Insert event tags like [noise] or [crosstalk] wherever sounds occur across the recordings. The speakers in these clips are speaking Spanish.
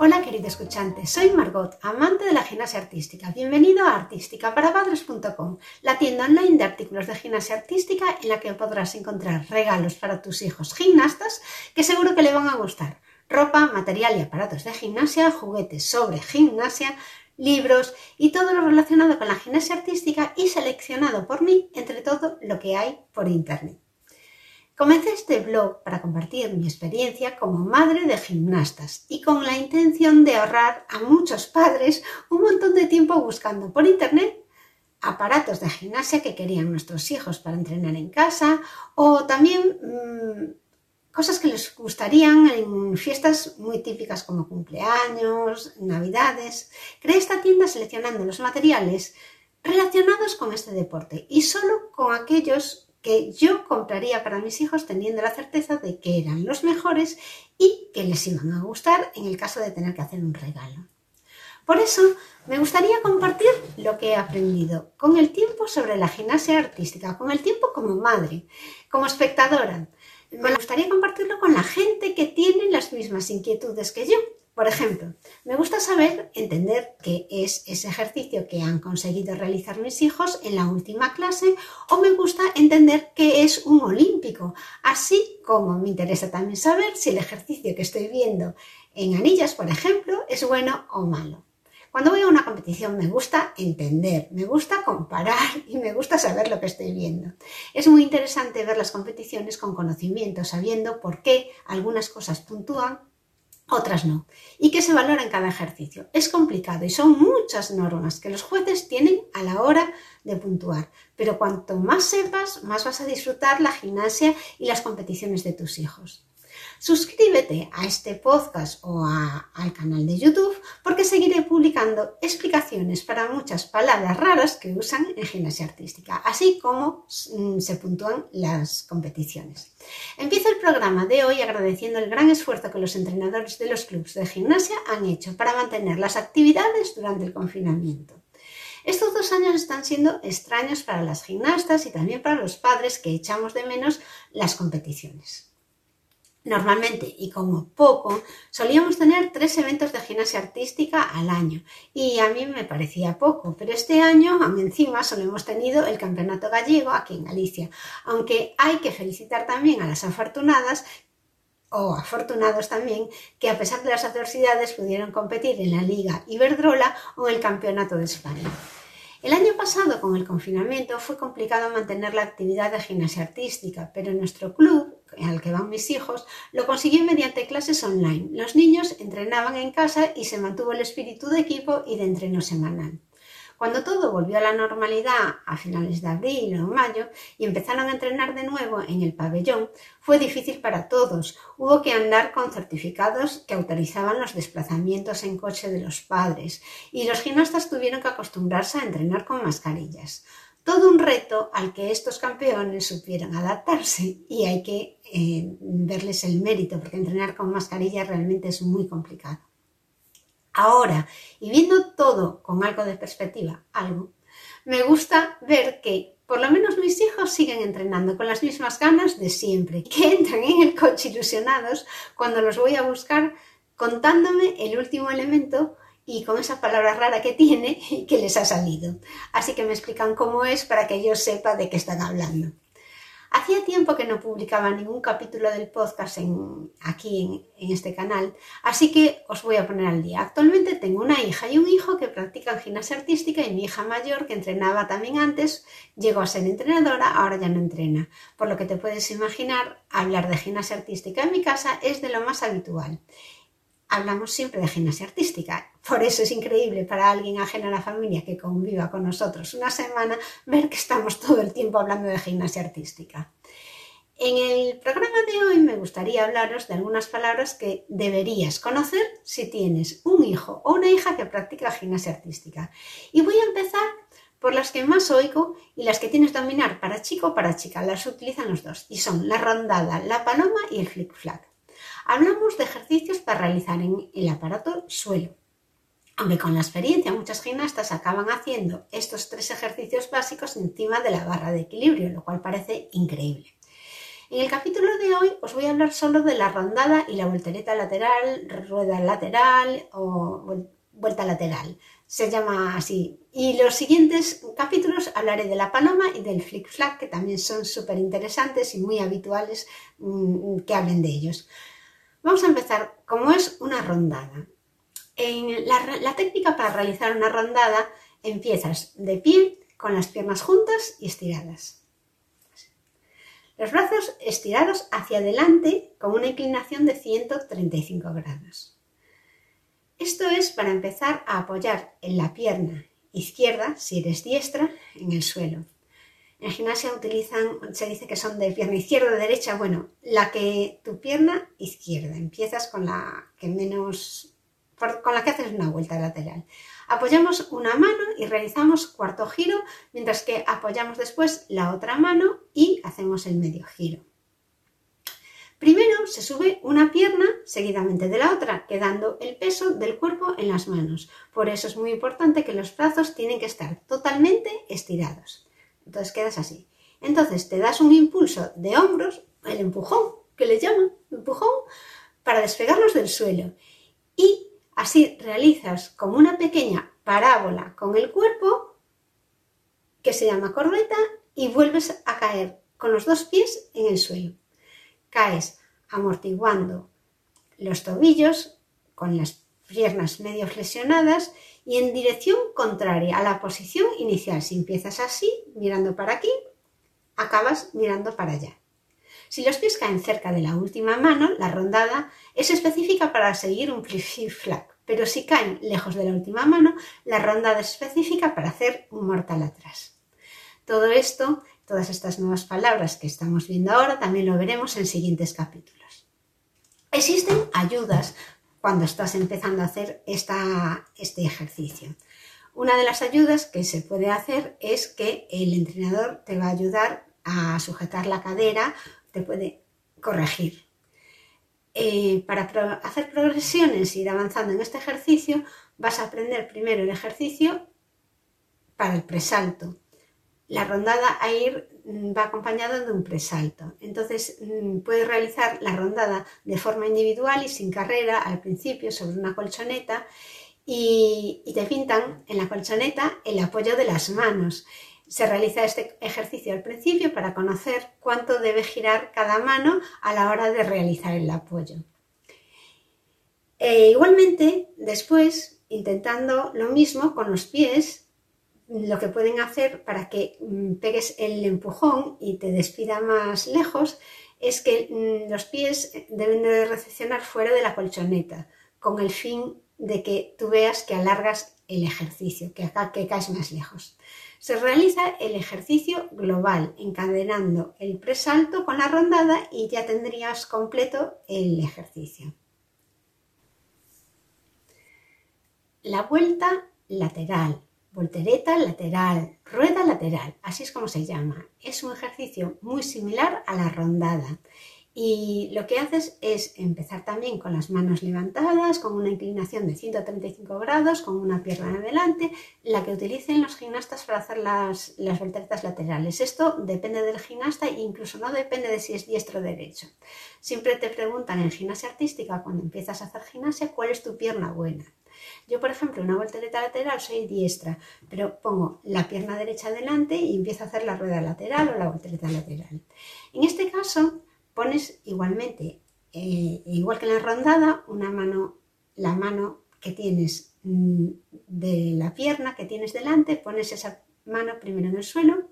Hola querido escuchante, soy Margot, amante de la gimnasia artística. Bienvenido a artísticaparapadres.com, la tienda online de artículos de gimnasia artística en la que podrás encontrar regalos para tus hijos gimnastas que seguro que le van a gustar. Ropa, material y aparatos de gimnasia, juguetes sobre gimnasia, libros y todo lo relacionado con la gimnasia artística y seleccionado por mí entre todo lo que hay por internet. Comencé este blog para compartir mi experiencia como madre de gimnastas y con la intención de ahorrar a muchos padres un montón de tiempo buscando por internet aparatos de gimnasia que querían nuestros hijos para entrenar en casa o también mmm, cosas que les gustarían en fiestas muy típicas como cumpleaños, navidades. Creé esta tienda seleccionando los materiales relacionados con este deporte y solo con aquellos que yo compraría para mis hijos teniendo la certeza de que eran los mejores y que les iban a gustar en el caso de tener que hacer un regalo. Por eso me gustaría compartir lo que he aprendido con el tiempo sobre la gimnasia artística, con el tiempo como madre, como espectadora. Me gustaría compartirlo con la gente que tiene las mismas inquietudes que yo por ejemplo, me gusta saber, entender qué es ese ejercicio que han conseguido realizar mis hijos en la última clase o me gusta entender qué es un olímpico, así como me interesa también saber si el ejercicio que estoy viendo en anillas, por ejemplo, es bueno o malo. Cuando voy a una competición me gusta entender, me gusta comparar y me gusta saber lo que estoy viendo. Es muy interesante ver las competiciones con conocimiento, sabiendo por qué algunas cosas puntúan otras no, y que se valora en cada ejercicio. Es complicado y son muchas normas que los jueces tienen a la hora de puntuar, pero cuanto más sepas, más vas a disfrutar la gimnasia y las competiciones de tus hijos. Suscríbete a este podcast o al canal de YouTube porque seguiré publicando explicaciones para muchas palabras raras que usan en gimnasia artística, así como mm, se puntúan las competiciones. Empiezo el programa de hoy agradeciendo el gran esfuerzo que los entrenadores de los clubes de gimnasia han hecho para mantener las actividades durante el confinamiento. Estos dos años están siendo extraños para las gimnastas y también para los padres que echamos de menos las competiciones. Normalmente y como poco solíamos tener tres eventos de gimnasia artística al año y a mí me parecía poco, pero este año encima solo hemos tenido el campeonato gallego aquí en Galicia, aunque hay que felicitar también a las afortunadas o afortunados también que a pesar de las adversidades pudieron competir en la Liga Iberdrola o en el Campeonato de España. El año pasado, con el confinamiento, fue complicado mantener la actividad de gimnasia artística, pero nuestro club al que van mis hijos, lo consiguió mediante clases online. Los niños entrenaban en casa y se mantuvo el espíritu de equipo y de entreno semanal. Cuando todo volvió a la normalidad a finales de abril o mayo y empezaron a entrenar de nuevo en el pabellón, fue difícil para todos. Hubo que andar con certificados que autorizaban los desplazamientos en coche de los padres y los gimnastas tuvieron que acostumbrarse a entrenar con mascarillas todo un reto al que estos campeones supieron adaptarse y hay que eh, verles el mérito, porque entrenar con mascarilla realmente es muy complicado. Ahora, y viendo todo con algo de perspectiva, algo, me gusta ver que por lo menos mis hijos siguen entrenando con las mismas ganas de siempre, que entran en el coche ilusionados cuando los voy a buscar contándome el último elemento y con esa palabra rara que tiene que les ha salido. Así que me explican cómo es para que yo sepa de qué están hablando. Hacía tiempo que no publicaba ningún capítulo del podcast aquí en, este canal, así que os voy a poner al día. Actualmente tengo una hija y un hijo que practican gimnasia artística y mi hija mayor, que entrenaba también antes, llegó a ser entrenadora, ahora ya no entrena. Por lo que te puedes imaginar, hablar de gimnasia artística en mi casa es de lo más habitual hablamos siempre de gimnasia artística. Por eso es increíble para alguien ajeno a la familia que conviva con nosotros una semana ver que estamos todo el tiempo hablando de gimnasia artística. En el programa de hoy me gustaría hablaros de algunas palabras que deberías conocer si tienes un hijo o una hija que practica gimnasia artística. Y voy a empezar por las que más oigo y las que tienes que dominar para chico o para chica. Las utilizan los dos y son la rondada, la paloma y el flick-flack hablamos de ejercicios para realizar en el aparato suelo. Aunque con la experiencia muchas gimnastas acaban haciendo estos tres ejercicios básicos encima de la barra de equilibrio, lo cual parece increíble. En el capítulo de hoy os voy a hablar solo de la rondada y la voltereta lateral, rueda lateral o vuelta lateral. Se llama así. Y los siguientes capítulos hablaré de la paloma y del flick-flack, que también son súper interesantes y muy habituales mm, que hablen de ellos. Vamos a empezar como es una rondada. En la, técnica para realizar una rondada empiezas de pie con las piernas juntas y estiradas. Los brazos estirados hacia adelante con una inclinación de 135 grados. Esto es para empezar a apoyar en la pierna izquierda, si eres diestra, en el suelo. En gimnasia utilizan, se dice que son de pierna izquierda, o derecha, bueno, la que tu pierna izquierda, empiezas con la que menos, con la que haces una vuelta lateral. Apoyamos una mano y realizamos cuarto giro, mientras que apoyamos después la otra mano y hacemos el medio giro. Primero se sube una pierna seguidamente de la otra, quedando el peso del cuerpo en las manos. Por eso es muy importante que los brazos tienen que estar totalmente estirados. Entonces quedas así. Entonces te das un impulso de hombros, el empujón, que le llaman, empujón, para despegarlos del suelo. Y así realizas como una pequeña parábola con el cuerpo, que se llama corbeta, y vuelves a caer con los dos pies en el suelo. Caes amortiguando los tobillos con las piernas medio flexionadas y en dirección contraria a la posición inicial. Si empiezas así, mirando para aquí, acabas mirando para allá. Si los pies caen cerca de la última mano, la rondada es específica para seguir un flip flag, pero si caen lejos de la última mano, la rondada es específica para hacer un mortal atrás. Todo esto, todas estas nuevas palabras que estamos viendo ahora, también lo veremos en siguientes capítulos. Existen ayudas cuando estás empezando a hacer este ejercicio. Una de las ayudas que se puede hacer es que el entrenador te va a ayudar a sujetar la cadera, te puede corregir. Eh, para hacer progresiones y ir avanzando en este ejercicio, vas a aprender primero el ejercicio para el presalto. La rondada a ir Mm, va acompañado de un presalto. Entonces mm, puedes realizar la rondada de forma individual y sin carrera al principio sobre una colchoneta y, te pintan en la colchoneta el apoyo de las manos. Se realiza este ejercicio al principio para conocer cuánto debe girar cada mano a la hora de realizar el apoyo. E igualmente, después, intentando lo mismo con los pies, lo que pueden hacer para que mm, pegues el empujón y te despida más lejos es que mm, los pies deben de recepcionar fuera de la colchoneta con el fin de que tú veas que alargas el ejercicio, que acá que caes más lejos. Se realiza el ejercicio global, encadenando el presalto con la rondada y ya tendrías completo el ejercicio. La vuelta lateral voltereta lateral, rueda lateral, así es como se llama. Es un ejercicio muy similar a la rondada. Y lo que haces es empezar también con las manos levantadas, con una inclinación de 135 grados, con una pierna adelante, la que utilicen los gimnastas para hacer las, las volteretas laterales. Esto depende del gimnasta e incluso no depende de si es diestro o derecho. Siempre te preguntan en gimnasia artística, cuando empiezas a hacer gimnasia, cuál es tu pierna buena. Yo, por ejemplo, una voltereta lateral soy diestra, pero pongo la pierna derecha delante y empiezo a hacer la rueda lateral o la voltereta lateral. En este caso, pones igualmente, eh, igual que en la rondada, una mano, la mano que tienes mm, de la pierna que tienes delante, pones esa mano primero en el suelo,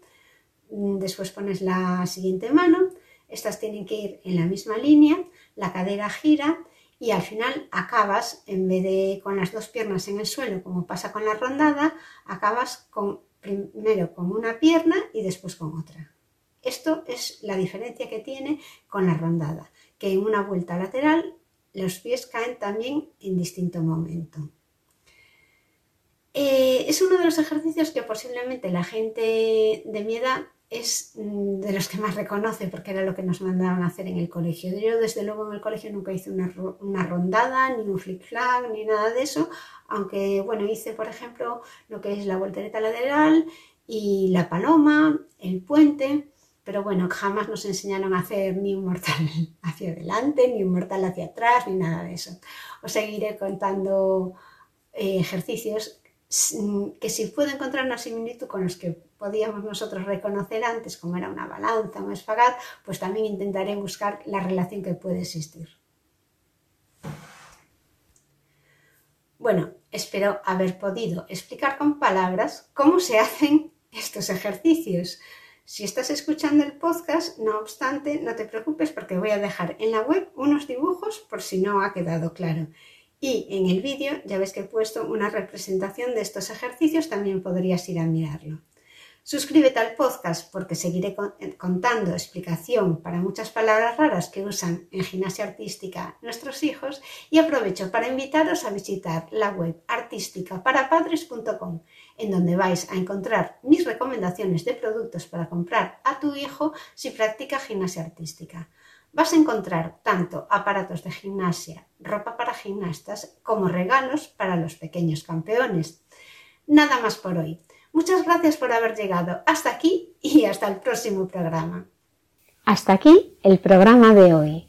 mm, después pones la siguiente mano, estas tienen que ir en la misma línea, la cadera gira y al final acabas, en vez de con las dos piernas en el suelo, como pasa con la rondada, acabas con, primero con una pierna y después con otra. Esto es la diferencia que tiene con la rondada, que en una vuelta lateral los pies caen también en distinto momento. Eh, es uno de los ejercicios que posiblemente la gente de mi edad es mm, de los que más reconoce porque era lo que nos mandaban a hacer en el colegio. Yo desde luego en el colegio nunca hice una, rondada, ni un flick-flag, ni nada de eso, aunque bueno, hice por ejemplo lo que es la voltereta lateral y la paloma, el puente, pero bueno, jamás nos enseñaron a hacer ni un mortal [laughs] hacia adelante, ni un mortal hacia atrás, ni nada de eso. Os seguiré contando eh, ejercicios que si puedo encontrar una similitud con los que podíamos nosotros reconocer antes, como era una balanza, un espagat, pues también intentaré buscar la relación que puede existir. Bueno, espero haber podido explicar con palabras cómo se hacen estos ejercicios. Si estás escuchando el podcast, no obstante, no te preocupes porque voy a dejar en la web unos dibujos por si no ha quedado claro. Y en el vídeo ya ves que he puesto una representación de estos ejercicios, también podrías ir a mirarlo. Suscríbete al podcast porque seguiré eh, contando explicación para muchas palabras raras que usan en gimnasia artística nuestros hijos y aprovecho para invitaros a visitar la web artísticaparapadres.com en donde vais a encontrar mis recomendaciones de productos para comprar a tu hijo si practica gimnasia artística vas a encontrar tanto aparatos de gimnasia, ropa para gimnastas, como regalos para los pequeños campeones. Nada más por hoy. Muchas gracias por haber llegado hasta aquí y hasta el próximo programa. Hasta aquí el programa de hoy.